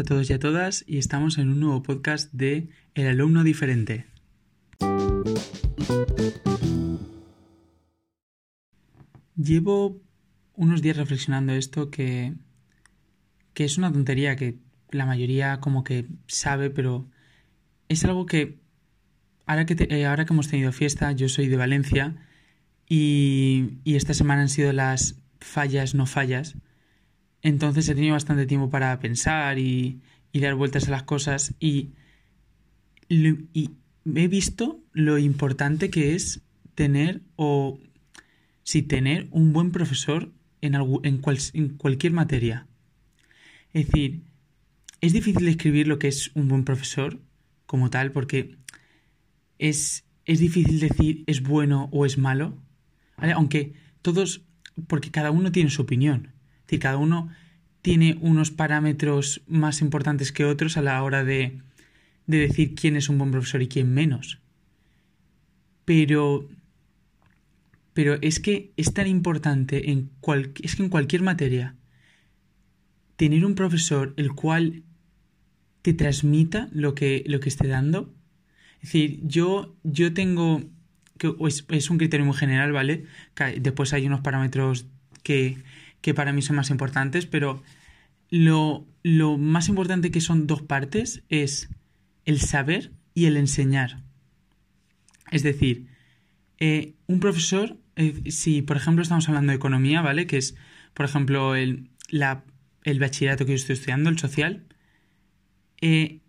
a todos y a todas y estamos en un nuevo podcast de El alumno diferente. Llevo unos días reflexionando esto que, que es una tontería que la mayoría como que sabe, pero es algo que ahora que, eh, ahora que hemos tenido fiesta, yo soy de Valencia y, y esta semana han sido las fallas no fallas entonces he tenido bastante tiempo para pensar y, dar vueltas a las cosas y, he visto lo importante que es tener o si tener un buen profesor en, en, en cualquier materia. Es decir, es difícil describir lo que es un buen profesor como tal porque es, es difícil decir es bueno o es malo. Aunque todos, porque cada uno tiene su opinión cada uno tiene unos parámetros más importantes que otros a la hora de, de decir quién es un buen profesor y quién menos. Pero, pero es que es tan importante en es que en cualquier materia tener un profesor el cual te transmita lo que, lo que esté dando. Es decir, yo, yo tengo, que es un criterio muy general, ¿vale? Después hay unos parámetros que, que para mí son más importantes, pero lo, lo más importante que son dos partes es el saber y el enseñar. Es decir, eh, un profesor, eh, si por ejemplo estamos hablando de economía, ¿vale? Que es, por ejemplo, el, la, el bachillerato que yo estoy estudiando, el social, eh,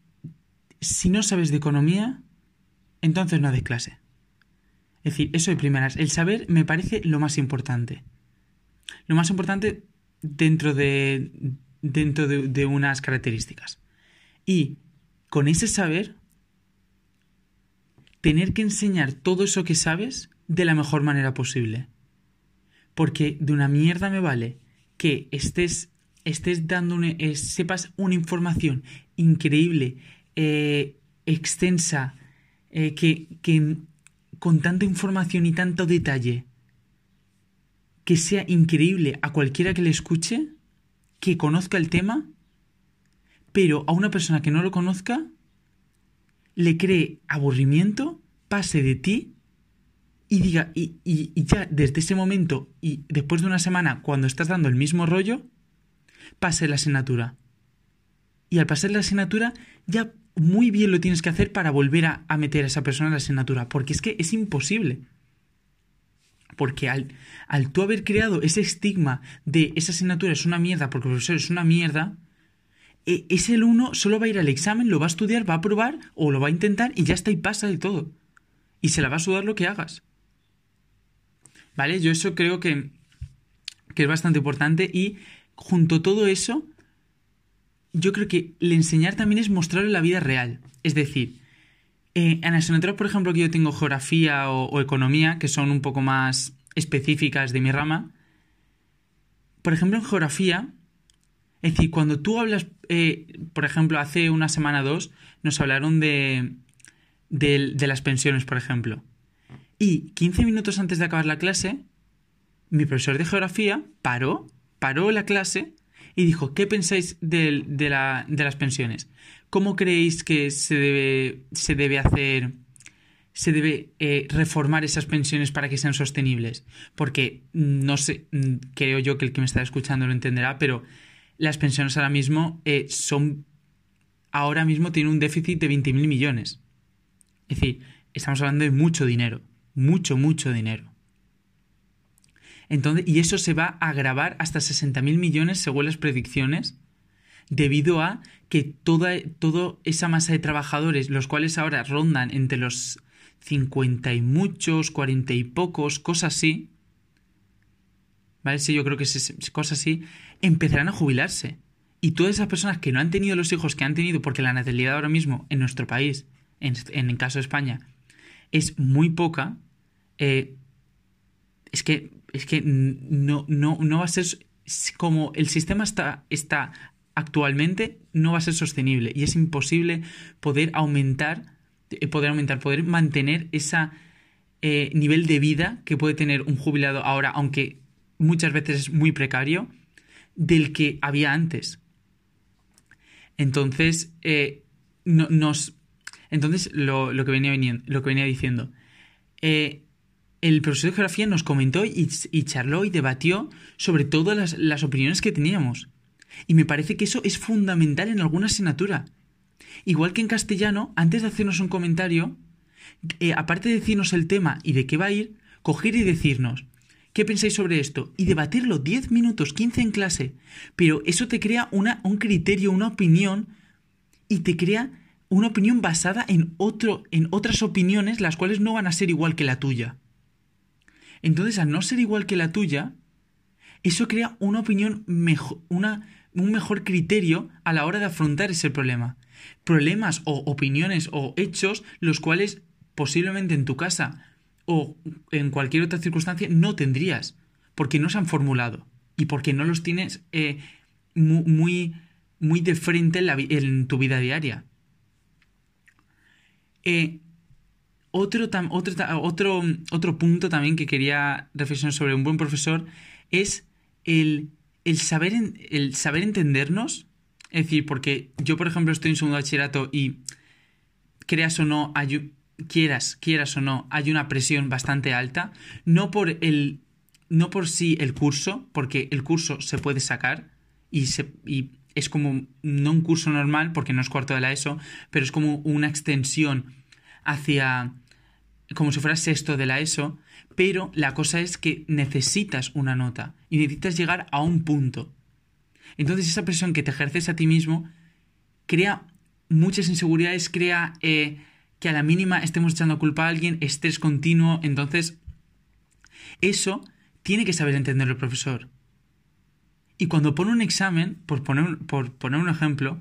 si no sabes de economía, entonces no des clase. Es decir, eso de primeras. El saber me parece lo más importante lo más importante dentro de, dentro de, unas características. Y con ese saber, tener que enseñar todo eso que sabes de la mejor manera posible. Porque de una mierda me vale que estés, estés dando eh, sepas una información increíble, eh, extensa, eh, que, que con tanta información y tanto detalle que sea increíble a cualquiera que le escuche, que conozca el tema, pero a una persona que no lo conozca, le cree aburrimiento, pase de ti y diga, y, ya desde ese momento y después de una semana, cuando estás dando el mismo rollo, pase la asignatura. Y al pasar la asignatura, ya muy bien lo tienes que hacer para volver a, a meter a esa persona en la asignatura, porque es que es imposible. Porque al, al tú haber creado ese estigma de esa asignatura es una mierda porque el profesor es una mierda, e, ese alumno solo va a ir al examen, lo va a estudiar, va a probar o lo va a intentar y ya está y pasa de todo. Y se la va a sudar lo que hagas. ¿Vale? Yo eso creo que, que es bastante importante y junto a todo eso, yo creo que el enseñar también es mostrarlo en la vida real. Es decir, en asignaturas, por ejemplo, que yo tengo geografía o, economía, que son un poco más específicas de mi rama, por ejemplo, en geografía, es decir, cuando tú hablas, eh, por ejemplo, hace una semana o dos, nos hablaron de, de, de, las pensiones, por ejemplo. Y 15 minutos antes de acabar la clase, mi profesor de geografía paró, paró la clase y dijo, ¿qué pensáis de, la, de las pensiones? ¿Cómo creéis que se debe, se debe hacer, se debe eh, reformar esas pensiones para que sean sostenibles? Porque mm, no sé, mm, creo yo que el que me está escuchando lo entenderá, pero las pensiones ahora mismo eh, son, ahora mismo tienen un déficit de 20.000 millones. Es decir, estamos hablando de mucho dinero, mucho, mucho dinero. Entonces, y eso se va a agravar hasta 60.000 millones según las predicciones, debido a que toda, toda esa masa de trabajadores, los cuales ahora rondan entre los 50 y muchos, 40 y pocos, cosas así, ¿vale? Sí, yo creo que es cosas así, empezarán a jubilarse. Y todas esas personas que no han tenido los hijos que han tenido, porque la natalidad ahora mismo en nuestro país, en, en el caso de España, es muy poca, eh, es que es que no, no, no va a ser como el sistema está, está actualmente, no va a ser sostenible y es imposible poder aumentar, eh, poder aumentar, poder mantener ese eh, nivel de vida que puede tener un jubilado ahora, aunque muchas veces es muy precario, del que había antes. Entonces, eh, nos... Entonces, lo, que venía lo que venía diciendo. Eh, el profesor de geografía nos comentó y, charló y debatió sobre todas las, opiniones que teníamos. Y me parece que eso es fundamental en alguna asignatura. Igual que en castellano, antes de hacernos un comentario, eh, aparte de decirnos el tema y de qué va a ir, coger y decirnos, ¿qué pensáis sobre esto? Y debatirlo 10 minutos, 15 en clase. Pero eso te crea una, un criterio, una opinión, y te crea una opinión basada en, otro, en otras opiniones, las cuales no van a ser igual que la tuya. Entonces, al no ser igual que la tuya, eso crea una opinión mejor, una, un mejor criterio a la hora de afrontar ese problema. Problemas o opiniones o hechos los cuales posiblemente en tu casa o en cualquier otra circunstancia no tendrías, porque no se han formulado y porque no los tienes eh, muy, muy, de frente en, tu vida diaria. Eh, otro, otro, otro, otro punto también que quería reflexionar sobre un buen profesor es el, el, saber, el saber entendernos. Es decir, porque yo, por ejemplo, estoy en segundo bachillerato y creas o no, hay, quieras, quieras o no, hay una presión bastante alta. No por el. No por sí el curso, porque el curso se puede sacar y, se, y es como no un curso normal, porque no es cuarto de la ESO, pero es como una extensión hacia como si fuera sexto de la ESO, pero la cosa es que necesitas una nota y necesitas llegar a un punto. Entonces esa presión que te ejerces a ti mismo crea muchas inseguridades, crea eh, que a la mínima estemos echando culpa a alguien, estrés continuo, entonces eso tiene que saber entenderlo el profesor. Y cuando pone un examen, por poner, por poner un ejemplo,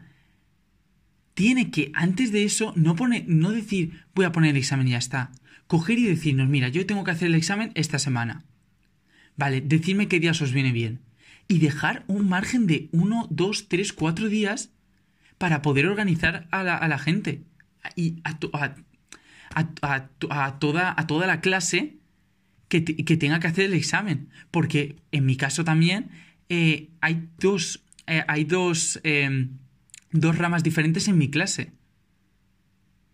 tiene que, antes de eso, no, pone, no decir voy a poner el examen y ya está. Coger y decirnos, mira, yo tengo que hacer el examen esta semana. Vale, decidme qué días os viene bien. Y dejar un margen de uno, dos, tres, cuatro días para poder organizar a la, gente. Y a, a, toda, a toda la clase que, tenga que hacer el examen. Porque en mi caso también eh, hay dos, eh, hay dos em, dos ramas diferentes en mi clase.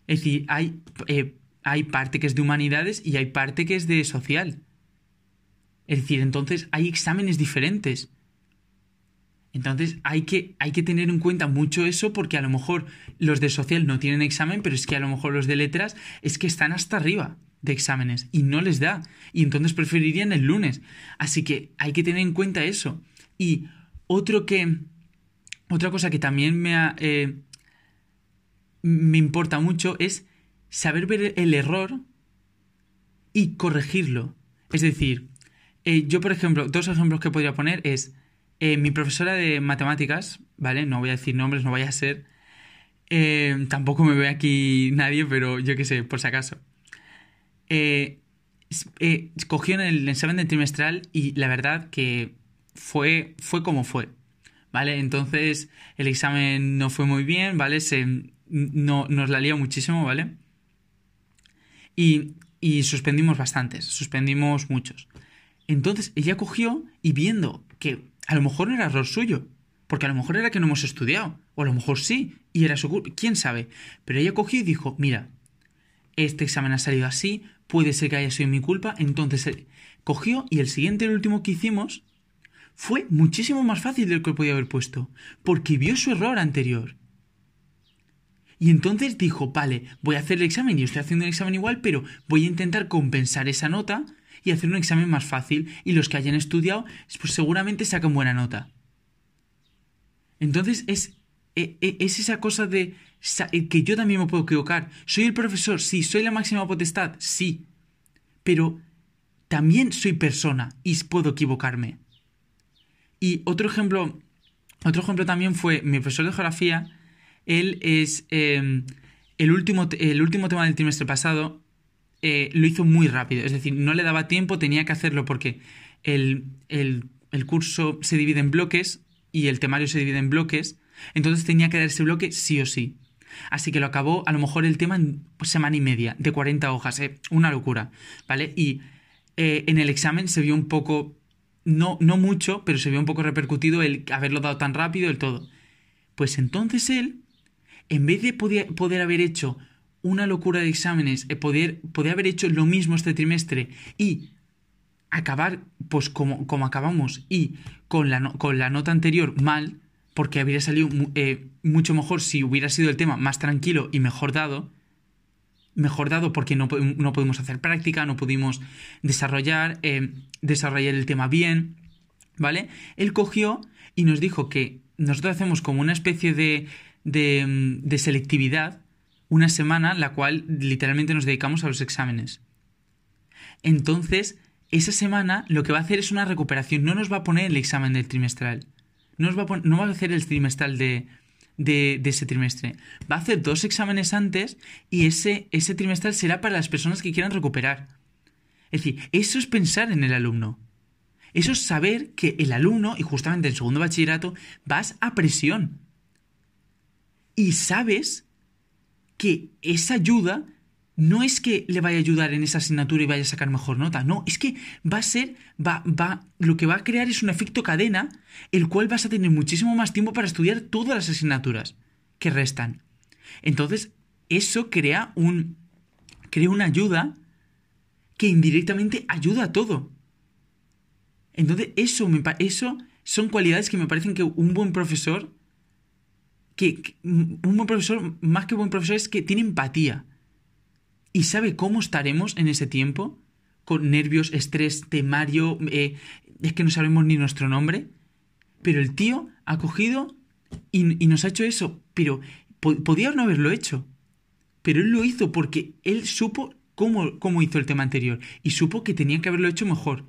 Es decir, hay, eh, hay parte que es de humanidades y hay parte que es de social. Es decir, entonces hay exámenes diferentes. Entonces hay que, hay que tener en cuenta mucho eso porque a lo mejor los de social no tienen examen, pero es que a lo mejor los de letras es que están hasta arriba de exámenes y no les da. Y entonces preferirían el lunes. Así que hay que tener en cuenta eso. Y otro que, otra cosa que también me, eh, me importa mucho es saber ver el error y corregirlo. Es decir, eh, yo, por ejemplo, dos ejemplos que podría poner es eh, mi profesora de matemáticas, ¿vale? No voy a decir nombres, no vaya a ser. tampoco me ve aquí nadie, pero yo qué sé, por si acaso. cogió en el examen de trimestral y la verdad que fue, fue como fue. ¿Vale? Entonces el examen no fue muy bien, ¿vale? Se, no, nos la lió muchísimo, ¿vale? Y, y suspendimos bastantes, suspendimos muchos. Entonces ella cogió y viendo que a lo mejor no era error suyo, porque a lo mejor era que no hemos estudiado, o a lo mejor sí, y era su culpa, quién sabe. Pero ella cogió y dijo, mira, este examen ha salido así, puede ser que haya sido mi culpa, entonces eh, cogió y el siguiente, el último que hicimos, fue muchísimo más fácil del que podía haber puesto, porque vio su error anterior. Y entonces dijo, vale, voy a hacer el examen y estoy haciendo el examen igual, pero voy a intentar compensar esa nota y hacer un examen más fácil. Y los que hayan estudiado, pues seguramente sacan buena nota. Entonces es, e, e, es esa cosa de eh, que yo también me puedo equivocar. ¿Soy el profesor? Sí. ¿Soy la máxima potestad? Sí. Pero también soy persona y puedo equivocarme. Y otro ejemplo, otro ejemplo también fue mi profesor de geografía. Él es em, el, último, el último tema del trimestre pasado, eh, lo hizo muy rápido. Es decir, no le daba tiempo, tenía que hacerlo porque el, curso se divide en bloques y el temario se divide en bloques. Entonces tenía que dar ese bloque sí o sí. Así que lo acabó a lo mejor el tema en semana y media, de 40 hojas, eh, una locura, ¿vale? Y eh, en el examen se vio un poco no, no mucho, pero se vio un poco repercutido el haberlo dado tan rápido, el todo. Pues entonces él, en vez de poder, poder haber hecho una locura de exámenes, eh, poder, poder haber hecho lo mismo este trimestre y acabar pues como, como acabamos y con la, con la nota anterior mal, porque habría salido eh, mucho mejor si hubiera sido el tema más tranquilo y mejor dado, mejor dado porque no, no pudimos hacer práctica, no pudimos desarrollar, eh, desarrollar el tema bien, ¿vale? Él cogió y nos dijo que nosotros hacemos como una especie de, de, de selectividad, una semana, la cual literalmente nos dedicamos a los exámenes. Entonces, esa semana lo que va a hacer es una recuperación, no nos va a poner el examen del trimestral, no, nos va, a no va a hacer el trimestral de, de, ese trimestre. Va a hacer dos exámenes antes y ese, ese será para las personas que quieran recuperar. Es decir, eso es pensar en el alumno. Eso es saber que el alumno, y justamente en segundo bachillerato, vas a presión. Y sabes que esa ayuda no es que le vaya a ayudar en esa asignatura y vaya a sacar mejor nota, no, es que va a ser, va, va, lo que va a crear es un efecto cadena, el cual vas a tener muchísimo más tiempo para estudiar todas las asignaturas que restan. Entonces, eso crea un, crea una ayuda que indirectamente ayuda a todo. Entonces, eso, me, eso son cualidades que me parecen que un buen profesor, que un buen profesor, más que buen profesor, es que tiene empatía y sabe cómo estaremos en ese tiempo, con nervios, estrés, temario, eh, es que no sabemos ni nuestro nombre, pero el tío ha cogido y, nos ha hecho eso, pero podía no haberlo hecho, pero él lo hizo porque él supo cómo, cómo hizo el tema anterior y supo que tenía que haberlo hecho mejor,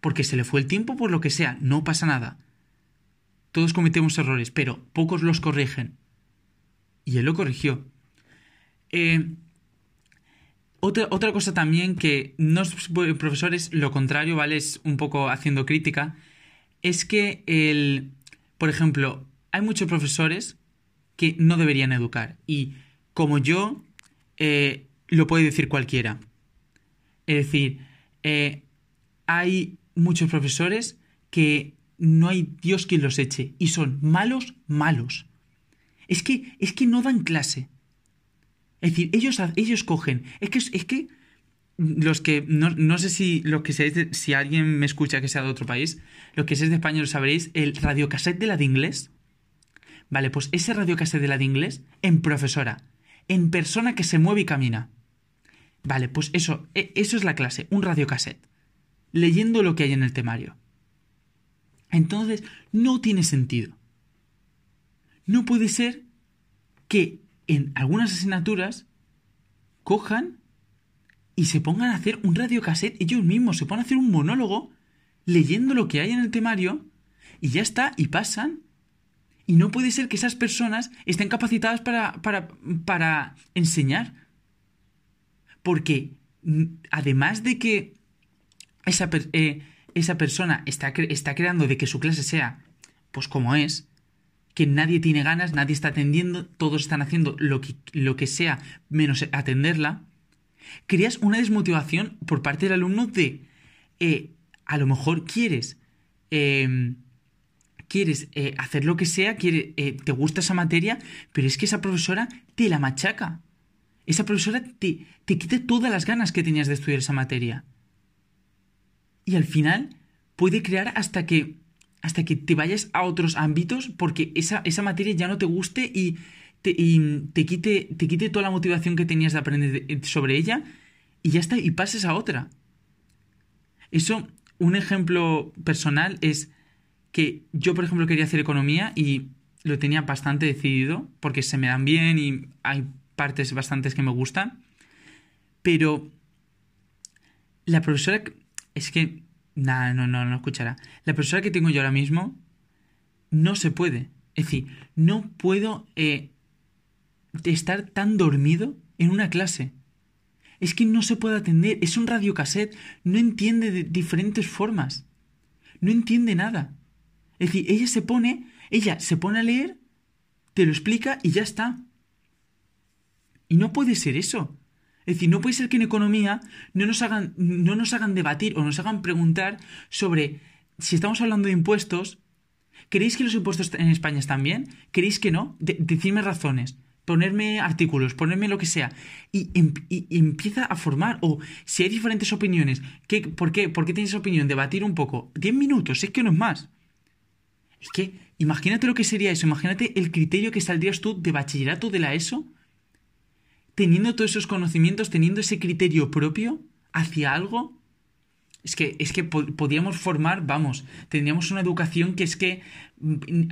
porque se le fue el tiempo por lo que sea, no pasa nada. Todos cometemos errores, pero pocos los corrigen. Y él lo corrigió. Eh, otra, otra cosa también que no es profesores, lo contrario, ¿vale? Es un poco haciendo crítica, es que el, por ejemplo, hay muchos profesores que no deberían educar y como yo, eh, lo puede decir cualquiera. Es decir, eh, hay muchos profesores que no hay Dios quien los eche y son malos, malos. Es que, es que no dan clase. Es decir, ellos, ellos cogen. Es que, es que los que. No, sé si los que seáis si alguien me escucha que sea de otro país, los que seáis de España lo sabréis, el radiocassette de la de inglés. Vale, pues ese radiocassette de la de inglés en profesora, en persona que se mueve y camina. Vale, pues eso, e, eso es la clase, un radiocassette. Leyendo lo que hay en el temario. Entonces, no tiene sentido. No puede ser que en algunas asignaturas cojan y se pongan a hacer un radiocassette ellos mismos, se ponen a hacer un monólogo leyendo lo que hay en el temario y ya está, y pasan. Y no puede ser que esas personas estén capacitadas para, para, para enseñar. Porque mm, además de que esa, eh, esa persona está, está creando de que su clase sea pues como es, que nadie tiene ganas, nadie está atendiendo, todos están haciendo lo que, lo que sea menos atenderla, creas una desmotivación por parte del alumno de, eh, a lo mejor quieres, em, quieres eh, hacer lo que sea, quiere, eh, te gusta esa materia, pero es que esa profesora te la machaca. Esa profesora te, te quita todas las ganas que tenías de estudiar esa materia. Y al final puede crear hasta que hasta que te vayas a otros ámbitos porque esa, esa materia ya no te guste y te, te, quite, te quite toda la motivación que tenías de aprender sobre ella y ya está, y pases a otra. Eso, un ejemplo personal es que yo, por ejemplo, quería hacer economía y lo tenía bastante decidido porque se me dan bien y hay partes bastantes que me gustan, pero la profesora es que Nah, no, no, no escuchará. La persona que tengo yo ahora mismo no se puede. Es decir, no puedo eh, estar tan dormido en una clase. Es que no se puede atender. Es un radiocassette. No entiende de diferentes formas. No entiende nada. Es decir, ella se pone, ella se pone a leer, te lo explica y ya está. Y no puede ser eso. Es decir, no puede ser que en economía no nos hagan, no nos hagan debatir o nos hagan preguntar sobre si estamos hablando de impuestos, ¿Creéis que los impuestos en España están bien? ¿Creéis que no? decidme razones ponerme artículos, ponerme lo que sea, em, y, empieza a formar, o si hay diferentes opiniones, ¿qué, por, qué, ¿por qué tienes opinión? Debatir un poco. 10 minutos, es que no es más. Es que, imagínate lo que sería eso, imagínate el criterio que saldrías tú de bachillerato de la ESO, teniendo todos esos conocimientos, teniendo ese criterio propio hacia algo es que, es que podíamos formar, vamos, tendríamos una educación que es que mm,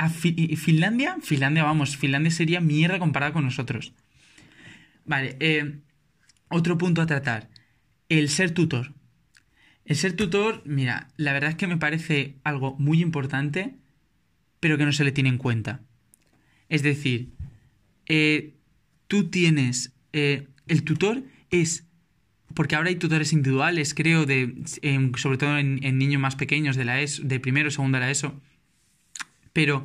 Finlandia, Finlandia, vamos, Finlandia sería mierda comparada con nosotros. Vale, eh, otro punto a tratar, el ser tutor. El ser tutor, mira, la verdad es que me parece algo muy importante, pero que no se le tiene en cuenta. Es decir, eh, tú tienes, eh, el tutor es porque ahora hay tutores individuales, creo, de, sobre todo en, niños más pequeños de la ESO, de primero o segundo de la ESO. Pero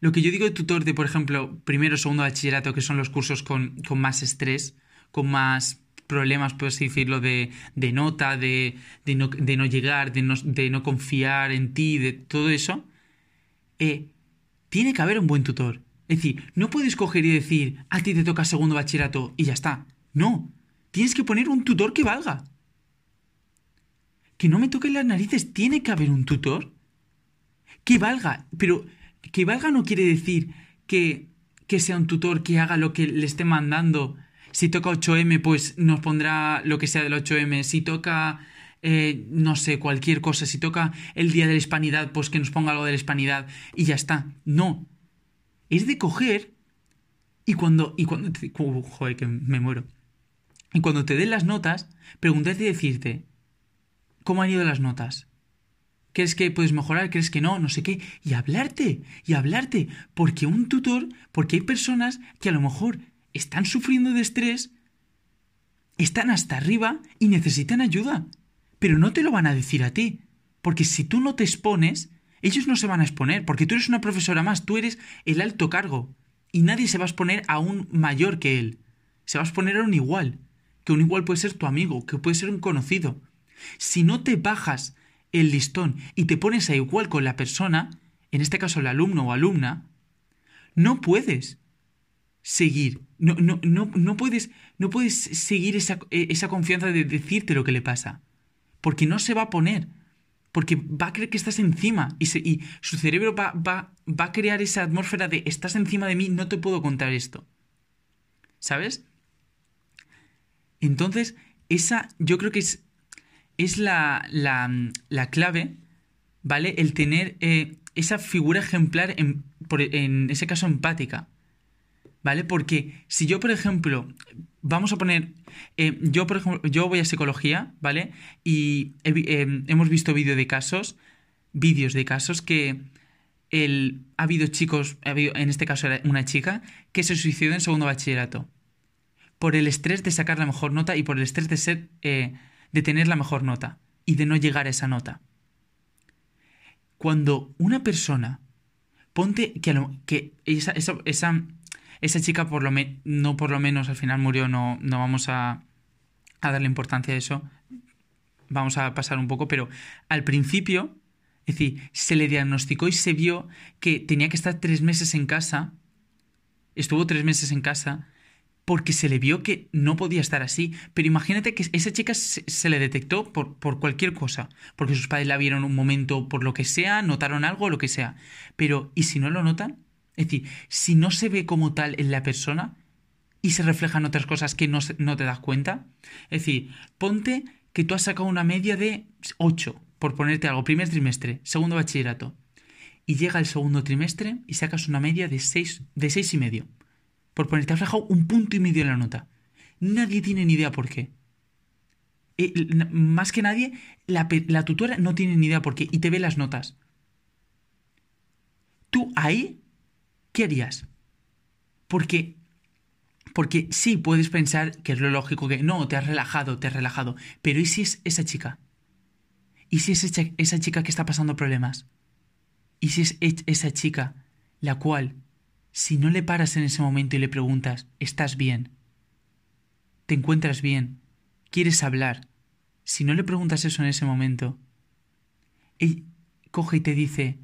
lo que yo digo de tutor de, por ejemplo, primero segundo bachillerato, que son los cursos con, más estrés, con más problemas, por así decirlo, de, nota, de, no, llegar, de no, confiar en ti, de todo eso, eh, tiene que haber un buen tutor. Es decir, no puedes coger y decir, a ti te toca segundo bachillerato y ya está. No, Tienes que poner un tutor que valga. Que no me toque las narices. Tiene que haber un tutor que valga. Pero que valga no quiere decir que, que sea un tutor que haga lo que le esté mandando. Si toca 8M, pues nos pondrá lo que sea del 8M. Si toca, eh, no sé, cualquier cosa. Si toca el día de la hispanidad, pues que nos ponga algo de la hispanidad. Y ya está. No. Es de coger. Y cuando. Y cuando. joder, que me muero. Y cuando te den las notas, pregúntate y decirte, ¿cómo han ido las notas? ¿Crees que puedes mejorar? ¿Crees que no? No sé qué. Y hablarte, y hablarte. Porque un tutor, porque hay personas que a lo mejor están sufriendo de estrés, están hasta arriba y necesitan ayuda. Pero no te lo van a decir a ti. Porque si tú no te expones, ellos no se van a exponer. Porque tú eres una profesora más, tú eres el alto cargo. Y nadie se va a exponer a un mayor que él. Se va a exponer a un igual que un igual puede ser tu amigo, que puede ser un conocido. Si no te bajas el listón y te pones a igual con la persona, en este caso el alumno o alumna, no puedes seguir, no, no, no, no puedes, no puedes seguir esa, eh, esa, confianza de decirte lo que le pasa, porque no se va a poner, porque va a creer que estás encima y, su cerebro va, va, va a crear esa atmósfera de estás encima de mí, no te puedo contar esto. ¿Sabes? Entonces, esa yo creo que es, es la, la, clave, ¿vale? El tener eh, esa figura ejemplar, en, en ese caso empática, ¿vale? Porque si yo, por ejemplo, vamos a poner, eh, yo, por ejemplo, yo voy a psicología, ¿vale? Y eh, hemos visto vídeos de casos, vídeos de casos que el, ha habido chicos, ha habido, en este caso era una chica, que se suicidó en segundo bachillerato por el estrés de sacar la mejor nota y por el estrés de ser eh, de tener la mejor nota y de no llegar a esa nota. Cuando una persona ponte que, que esa, esa, esa, chica por lo no por lo menos al final murió, no, no vamos a, a darle importancia a eso, vamos a pasar un poco, pero al principio, es decir, se le diagnosticó y se vio que tenía que estar tres meses en casa, estuvo tres meses en casa, porque se le vio que no podía estar así. Pero imagínate que esa chica se, le detectó por, por, cualquier cosa, porque sus padres la vieron un momento por lo que sea, notaron algo, lo que sea. Pero, ¿y si no lo notan? Es decir, si no se ve como tal en la persona y se reflejan otras cosas que no, no te das cuenta. Es decir, ponte que tú has sacado una media de 8, por ponerte algo, primer trimestre, segundo bachillerato. Y llega el segundo trimestre y sacas una media de 6, de y medio por ponerte, bajado un punto y medio en la nota. Nadie tiene ni idea por qué. Eh, más que nadie, la, la, tutora no tiene ni idea por qué y te ve las notas. Tú ahí, ¿qué harías? Porque, porque sí, puedes pensar que es lo lógico que no, te has relajado, te has relajado. Pero ¿y si es esa chica? ¿Y si es esa chica que está pasando problemas? ¿Y si es esa chica la cual si no le paras en ese momento y le preguntas, ¿estás bien? ¿Te encuentras bien? ¿Quieres hablar? Si no le preguntas eso en ese momento, él coge y te dice,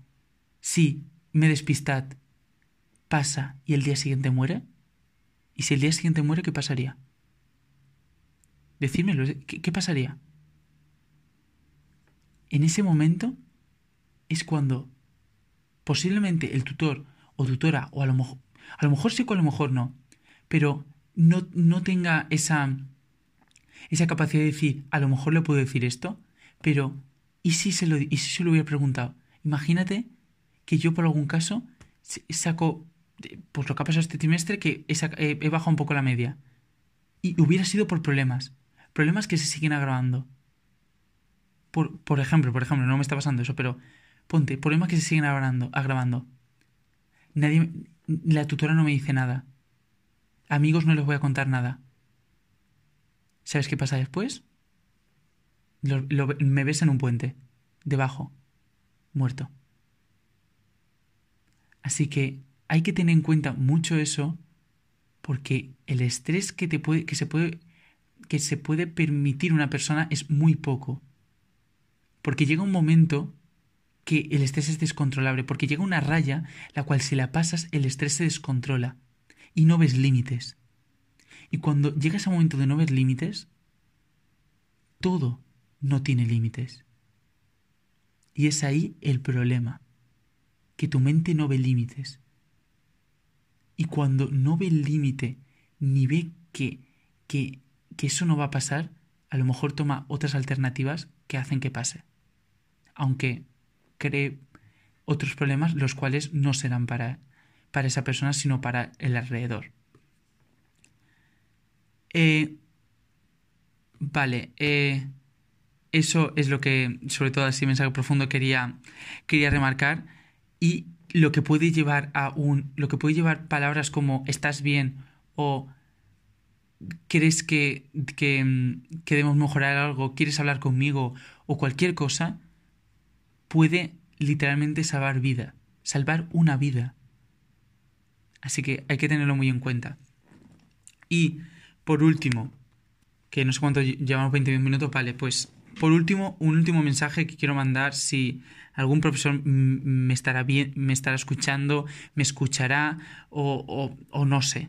sí, me despistad, pasa y el día siguiente muere? ¿Y si el día siguiente muere, qué pasaría? Decídmelo, ¿qué, pasaría? En ese momento es cuando posiblemente el tutor o tutora, o a lo mejor, a lo mejor sí o a lo mejor no, pero no, no tenga esa, esa capacidad de decir, a lo mejor le puedo decir esto, pero ¿y si se lo, y si se lo hubiera preguntado? Imagínate que yo por algún caso saco, pues lo que ha pasado este trimestre, que he, he bajado un poco la media. Y hubiera sido por problemas. Problemas que se siguen agravando. Por, por ejemplo, por ejemplo, no me está pasando eso, pero ponte, problemas que se siguen agravando. agravando. Nadie, la tutora no me dice nada. Amigos no les voy a contar nada. ¿Sabes qué pasa después? me ves en un puente, debajo, muerto. Así que hay que tener en cuenta mucho eso porque el estrés que, te puede, que, se puede, que se puede permitir una persona es muy poco. Porque llega un momento que el estrés es descontrolable, porque llega una raya la cual si la pasas el estrés se descontrola y no ves límites. Y cuando llega ese momento de no ver límites, todo no tiene límites. Y es ahí el problema, que tu mente no ve límites. Y cuando no ve el límite, ni ve que, que, eso no va a pasar, a lo mejor toma otras alternativas que hacen que pase. Aunque cree otros problemas los cuales no serán para, para esa persona, sino para el alrededor. Eh, vale, eh, eso es lo que, sobre todo así mensaje profundo, quería, quería remarcar. Y lo que puede llevar a un. lo que puede llevar palabras como estás bien o crees que, que, que debemos mejorar algo, quieres hablar conmigo o cualquier cosa, puede literalmente salvar vida, salvar una vida. Así que hay que tenerlo muy en cuenta. Y por último, que no sé cuánto llevamos 20 minutos, vale, pues por último, un último mensaje que quiero mandar si algún profesor me estará bien, me estará escuchando, me escuchará o, no sé.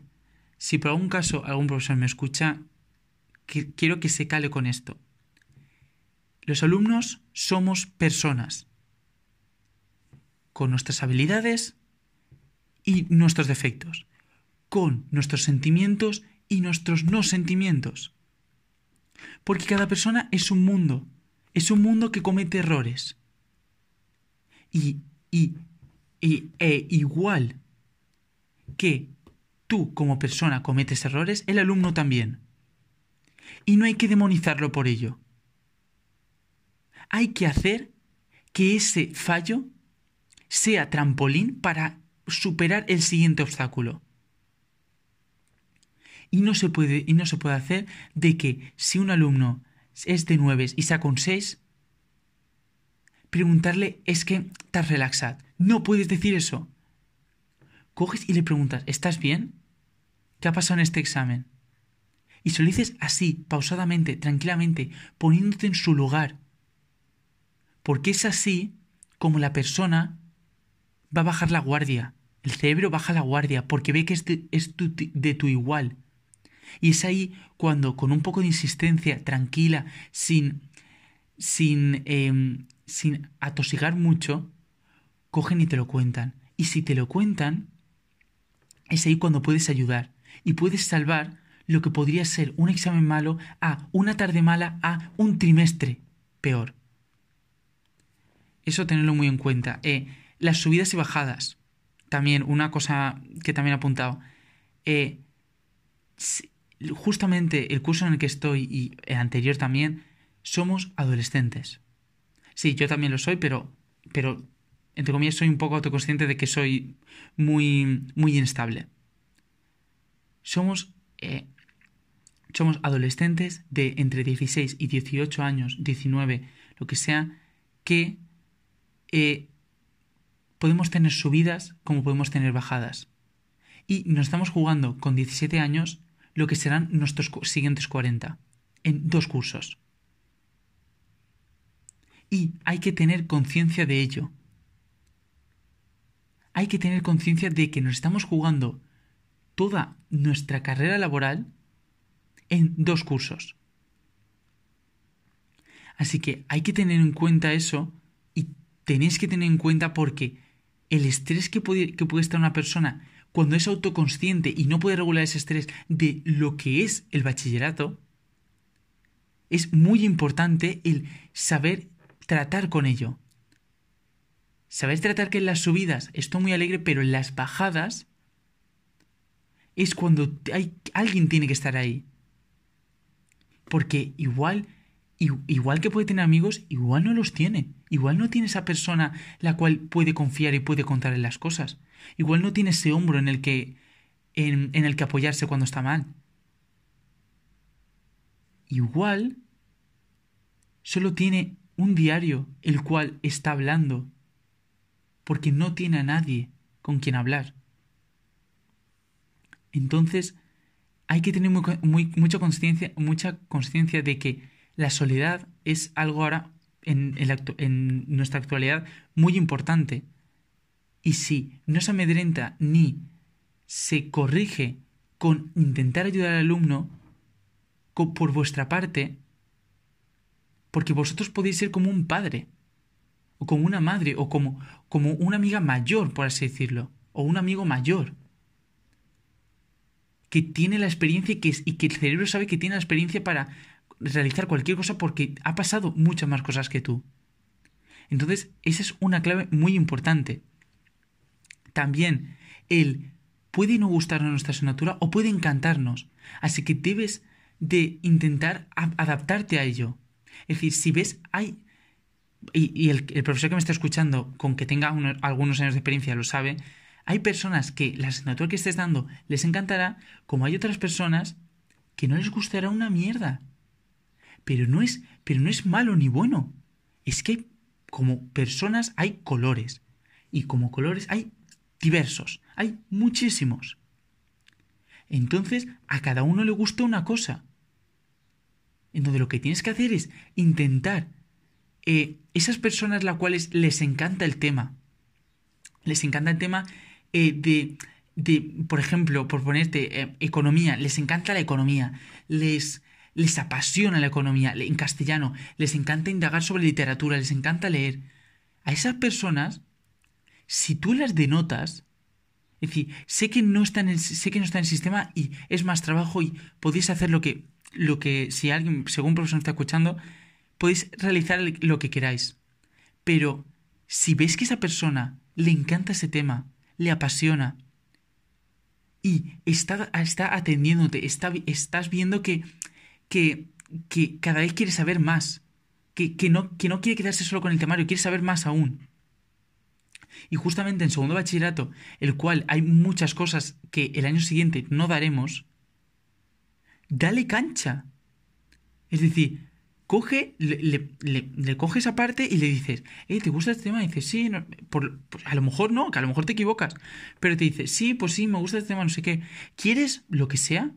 Si por algún caso algún profesor me escucha, quiero que se cale con esto. Los alumnos somos personas con nuestras habilidades y nuestros defectos, con nuestros sentimientos y nuestros no sentimientos. Porque cada persona es un mundo, es un mundo que comete errores. Y, y, y e igual que tú como persona cometes errores, el alumno también. Y no hay que demonizarlo por ello. Hay que hacer que ese fallo sea trampolín para superar el siguiente obstáculo. Y no se puede, y no se puede hacer de que si un alumno es de 9 y saca un 6, preguntarle es que estás relaxado. No puedes decir eso. Coges y le preguntas, ¿estás bien? ¿Qué ha pasado en este examen? Y se lo dices así, pausadamente, tranquilamente, poniéndote en su lugar. Porque es así como la persona va a bajar la guardia. El cerebro baja la guardia porque ve que es tu, de tu igual. Y es ahí cuando, con un poco de insistencia, tranquila, sin, sin, em, sin atosigar mucho, cogen y te lo cuentan. Y si te lo cuentan, es ahí cuando puedes ayudar y puedes salvar lo que podría ser un examen malo a una tarde mala a un trimestre peor. Eso tenerlo muy en cuenta. Eh, las subidas y bajadas. También una cosa que también he apuntado. Eh, justamente el curso en el que estoy y el anterior también, somos adolescentes. Sí, yo también lo soy, pero, pero entre comillas, soy un poco autoconsciente de que soy muy, muy inestable. Somos, eh, somos adolescentes de entre 16 y 18 años, 19, lo que sea, que eh, podemos tener subidas como podemos tener bajadas. Y nos estamos jugando con 17 años lo que serán nuestros siguientes 40, en dos cursos. Y hay que tener conciencia de ello. hay que tener conciencia de que nos estamos jugando toda nuestra carrera laboral en dos cursos. Así que hay que tener en cuenta eso y tenéis que tener en cuenta porque el estrés que puede, que puede estar una persona cuando es autoconsciente y no puede regular ese estrés de lo que es el bachillerato, es muy importante el saber tratar con ello. Saber tratar que en las subidas estoy muy alegre, pero en las bajadas es cuando hay, alguien tiene que estar ahí. Porque igual, igual que puede tener amigos, igual no los tiene. Igual no tiene esa persona la cual puede confiar y puede contar en las cosas. Igual no tiene ese hombro en el que, en, en el que apoyarse cuando está mal. Igual solo tiene un diario el cual está hablando, porque no tiene a nadie con quien hablar. Entonces, hay que tener muy, mucha conciencia mucha de que la soledad es algo ahora en, nuestra actualidad muy importante. Y si no se amedrenta ni se corrige con intentar ayudar al alumno por vuestra parte, porque vosotros podéis ser como un padre, o como una madre, o como, como una amiga mayor, por así decirlo, o un amigo mayor que tiene la experiencia que, y que el cerebro sabe que tiene la experiencia para realizar cualquier cosa porque ha pasado muchas más cosas que tú. Entonces, esa es una clave muy importante. También, el puede no gustarnos nuestra asignatura o puede encantarnos. Así que debes de intentar adaptarte a ello. Es decir, si ves, hay... Y, el, profesor que me está escuchando, con que tenga algunos años de experiencia, lo sabe, hay personas que la asignatura que estés dando les encantará, como hay otras personas que no les gustará una mierda. Pero no es, pero no es malo ni bueno. Es que como personas hay colores. Y como colores hay diversos. Hay muchísimos. Entonces, a cada uno le gusta una cosa. Entonces, lo que tienes que hacer es intentar eh, esas personas las cuales les encanta el tema. Les encanta el tema eh, de, de, por ejemplo, por ponerte eh, economía, les encanta la economía, les, les apasiona la economía, en castellano, les encanta indagar sobre literatura, les encanta leer. A esas personas, si tú las denotas, es decir, sé que no están en, sé que no está en el sistema y es más trabajo y podéis hacer lo que, lo que si alguien, según profesor está escuchando, podéis realizar lo que queráis. Pero si ves que esa persona le encanta ese tema, le apasiona. Y está, está atendiéndote, está, estás viendo que, que, cada vez quiere saber más, que, no, no quiere quedarse solo con el temario, quiere saber más aún. Y justamente en segundo bachillerato, el cual hay muchas cosas que el año siguiente no daremos, dale cancha. Es decir, coge, le, le, coge esa parte y le dices, eh, ¿te gusta este tema? Y dice, sí, por, a lo mejor no, que a lo mejor te equivocas, pero te dice, sí, pues sí, me gusta este tema, no sé qué. ¿Quieres lo que sea?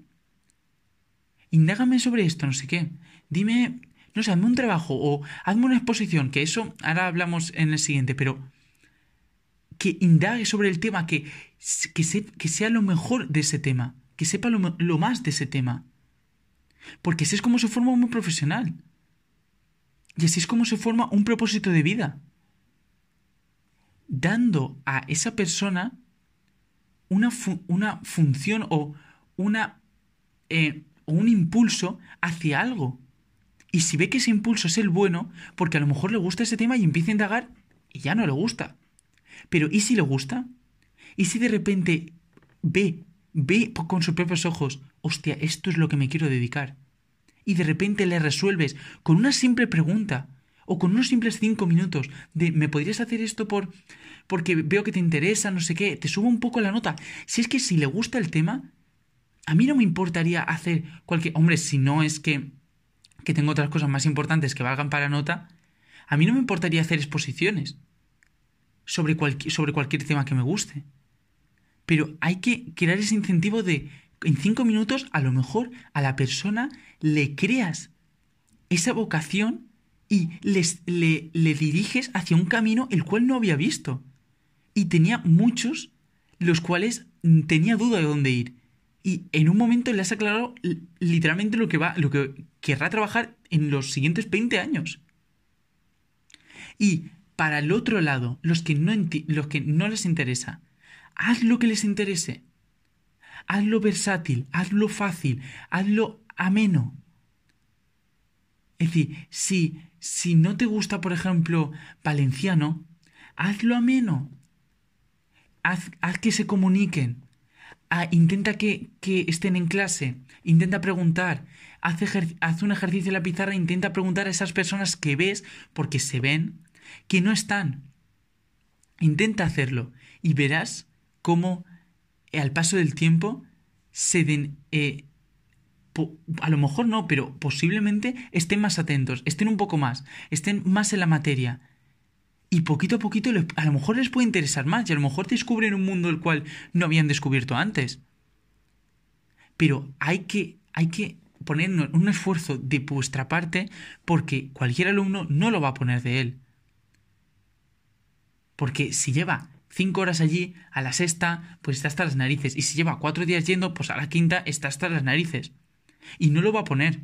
Indágame sobre esto, no sé qué. Dime, no sé, hazme un trabajo o hazme una exposición, que eso ahora hablamos en el siguiente, pero que indague sobre el tema, que, que, sea lo mejor de ese tema, que sepa lo, lo más de ese tema. Porque ese es como se forma un profesional. Y así es como se forma un propósito de vida. Dando a esa persona una, una función o una, eh, un impulso hacia algo. Y si ve que ese impulso es el bueno, porque a lo mejor le gusta ese tema y empieza a indagar y ya no le gusta. Pero ¿y si le gusta? ¿Y si de repente ve, ve con sus propios ojos, hostia, esto es lo que me quiero dedicar? y de repente le resuelves con una simple pregunta o con unos simples cinco minutos de ¿me podrías hacer esto por porque veo que te interesa, no sé qué, te subo un poco la nota. Si es que si le gusta el tema, a mí no me importaría hacer cualquier... Hombre, si no es que, que tengo otras cosas más importantes que valgan para nota, a mí no me importaría hacer exposiciones sobre, sobre cualquier tema que me guste. Pero hay que crear ese incentivo de en cinco minutos a lo mejor a la persona le creas esa vocación y les, le, le, diriges hacia un camino el cual no había visto. Y tenía muchos los cuales tenía duda de dónde ir. Y en un momento le has aclarado literalmente lo que va, lo que querrá trabajar en los siguientes 20 años. Y para el otro lado, los que no, los que no les interesa, haz lo que les interese. Hazlo versátil, hazlo fácil, hazlo ameno. Es decir, si, si no te gusta, por ejemplo, valenciano, hazlo ameno. Haz, haz que se comuniquen. Ah, intenta que, estén en clase. Intenta preguntar. Haz, un ejercicio en la pizarra. Intenta preguntar a esas personas que ves, porque se ven, que no están. Intenta hacerlo. Y verás cómo al paso del tiempo se den, eh, a lo mejor no, pero posiblemente estén más atentos, estén un poco más, estén más en la materia. Y poquito a poquito a lo mejor les puede interesar más y a lo mejor descubren un mundo el cual no habían descubierto antes. Pero hay que, hay que poner un esfuerzo de vuestra parte porque cualquier alumno no lo va a poner de él. Porque si lleva cinco horas allí, a la sexta, pues está hasta las narices. Y si lleva cuatro días yendo, pues a la quinta está hasta las narices. Y no lo va a poner.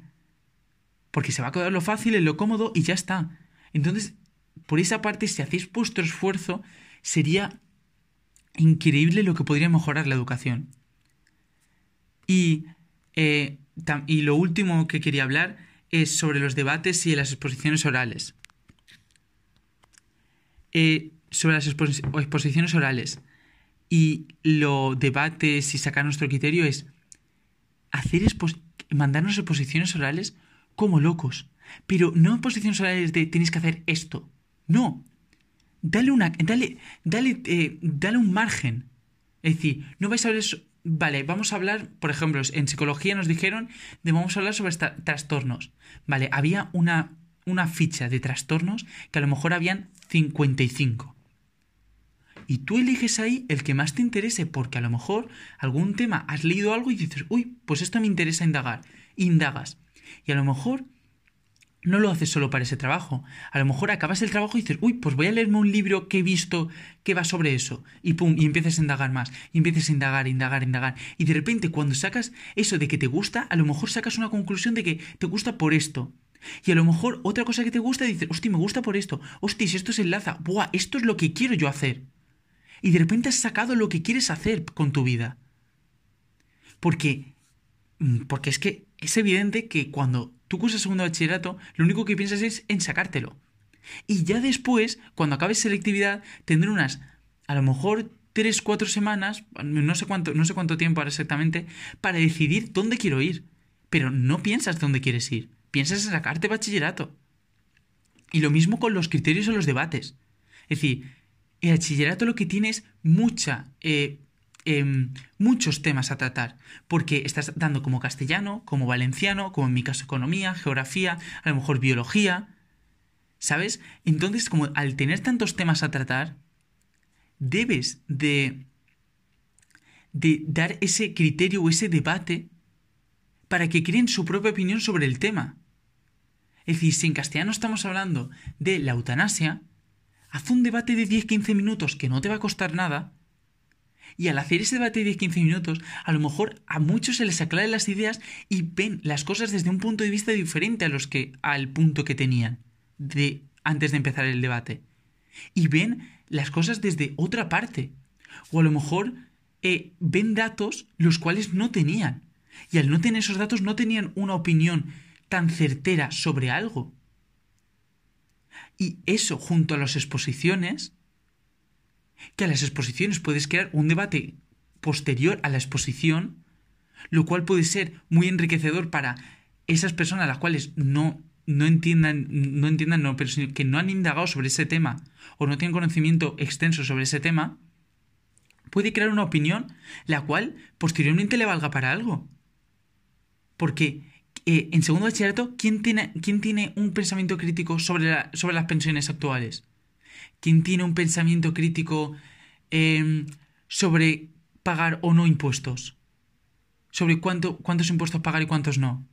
Porque se va a quedar lo fácil, en lo cómodo y ya está. Entonces, por esa parte, si hacéis vuestro esfuerzo, sería increíble lo que podría mejorar la educación. Y, eh, lo último que quería hablar es sobre los debates y las exposiciones orales. Eh, sobre las exposiciones orales y lo debates y sacar nuestro criterio es hacer mandarnos exposiciones orales como locos. Pero no exposiciones orales de tienes que hacer esto. No. Dale una. Dale. Dale. Eh, dale un margen. Es decir, no vais a hablar. Vale, vamos a hablar, por ejemplo, en psicología nos dijeron de vamos a hablar sobre trastornos. Vale, había una, una ficha de trastornos que a lo mejor habían 55 y tú eliges ahí el que más te interese, porque a lo mejor algún tema has leído algo y dices, uy, pues esto me interesa indagar, indagas. Y a lo mejor no lo haces solo para ese trabajo. A lo mejor acabas el trabajo y dices, uy, pues voy a leerme un libro que he visto que va sobre eso. Y pum, y empiezas a indagar más. Y empiezas a indagar, indagar, indagar. Y de repente, cuando sacas eso de que te gusta, a lo mejor sacas una conclusión de que te gusta por esto. Y a lo mejor otra cosa que te gusta dices, hostia, me gusta por esto. Hostia, si esto se enlaza, buah, esto es lo que quiero yo hacer y de repente has sacado lo que quieres hacer con tu vida. Porque, mm, porque es que es evidente que cuando tú cursas segundo bachillerato, lo único que piensas es en sacártelo. Y ya después, cuando acabes selectividad, tendré unas, a lo mejor tres, cuatro semanas, no sé cuánto, no sé cuánto tiempo ahora exactamente, para decidir dónde quiero ir. Pero no piensas dónde quieres ir, piensas en sacarte bachillerato. Y lo mismo con los criterios o los debates. Es decir, el bachillerato lo que tiene es mucha, eh, em, muchos temas a tratar, porque estás dando como castellano, como valenciano, como en mi caso economía, geografía, a lo mejor biología, ¿sabes? Entonces, como al tener tantos temas a tratar, debes de, de dar ese criterio o ese debate para que creen su propia opinión sobre el tema. Es decir, si en castellano estamos hablando de la eutanasia, haz un debate de 10-15 minutos que no te va a costar nada. Y al hacer ese debate de 10-15 minutos, a lo mejor a muchos se les aclaran las ideas y ven las cosas desde un punto de vista diferente a los que al punto que tenían de antes de empezar el debate. Y ven las cosas desde otra parte. O a lo mejor eh, ven datos los cuales no tenían. Y al no tener esos datos no tenían una opinión tan certera sobre algo. Y eso junto a las exposiciones, que a las exposiciones puedes crear un debate posterior a la exposición, lo cual puede ser muy enriquecedor para esas personas a las cuales no, no entiendan, no entiendan, no, pero que no han indagado sobre ese tema o no tienen conocimiento extenso sobre ese tema, puede crear una opinión la cual posteriormente le valga para algo. Porque eh, en segundo bachillerato, ¿quién tiene, ¿quién tiene un pensamiento crítico sobre, sobre las pensiones actuales? ¿Quién tiene un pensamiento crítico em, sobre pagar o no impuestos? ¿Sobre cuánto, cuántos impuestos pagar y cuántos no?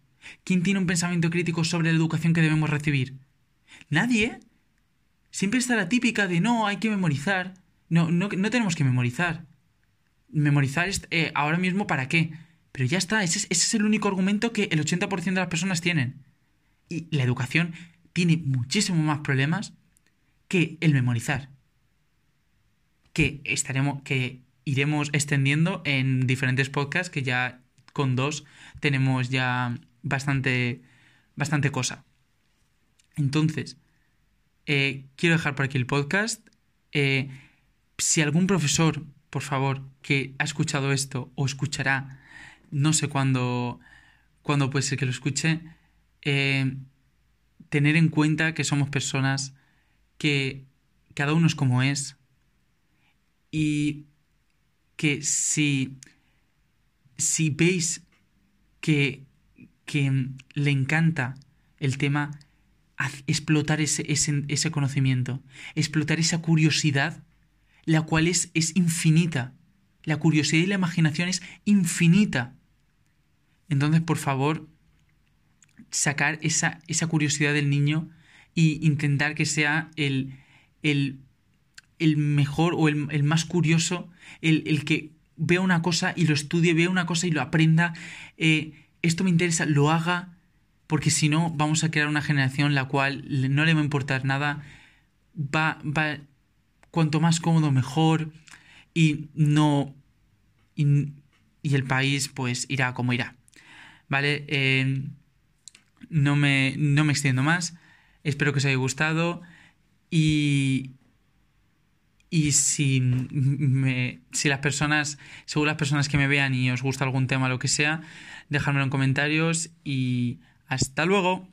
¿Quién tiene un pensamiento crítico sobre la educación que debemos recibir? Nadie. Siempre está la típica de no, hay que memorizar. No, no, no tenemos que memorizar. Memorizar es, eh, ahora mismo para qué. Pero ya está, ese es, el único argumento que el 80% de las personas tienen. Y la educación tiene muchísimo más problemas que el memorizar. Que estaremos, que iremos extendiendo en diferentes podcasts que ya con dos tenemos ya bastante, bastante cosa. Entonces, eh, quiero dejar por aquí el podcast. Eh, si algún profesor, por favor, que ha escuchado esto o escuchará, no sé cuándo, cuándo puede ser que lo escuche, eh, tener en cuenta que somos personas que cada uno es como es y que si, si veis que, que le encanta el tema, explotar ese, ese, conocimiento, explotar esa curiosidad, la cual es, es infinita. La curiosidad y la imaginación es infinita. Entonces, por favor, sacar esa, esa curiosidad del niño e intentar que sea el, el, el mejor o el, el más curioso, el, el, que vea una cosa y lo estudie, vea una cosa y lo aprenda. Eh, esto me interesa, lo haga porque si no vamos a crear una generación la cual no le va a importar nada, va, va cuanto más cómodo mejor y no y, el país pues irá como irá. ¿Vale? Eh, no, me, no me extiendo más. Espero que os haya gustado y, y si, me, si las personas, según las personas que me vean y os gusta algún tema, lo que sea, dejadmelo en comentarios y hasta luego.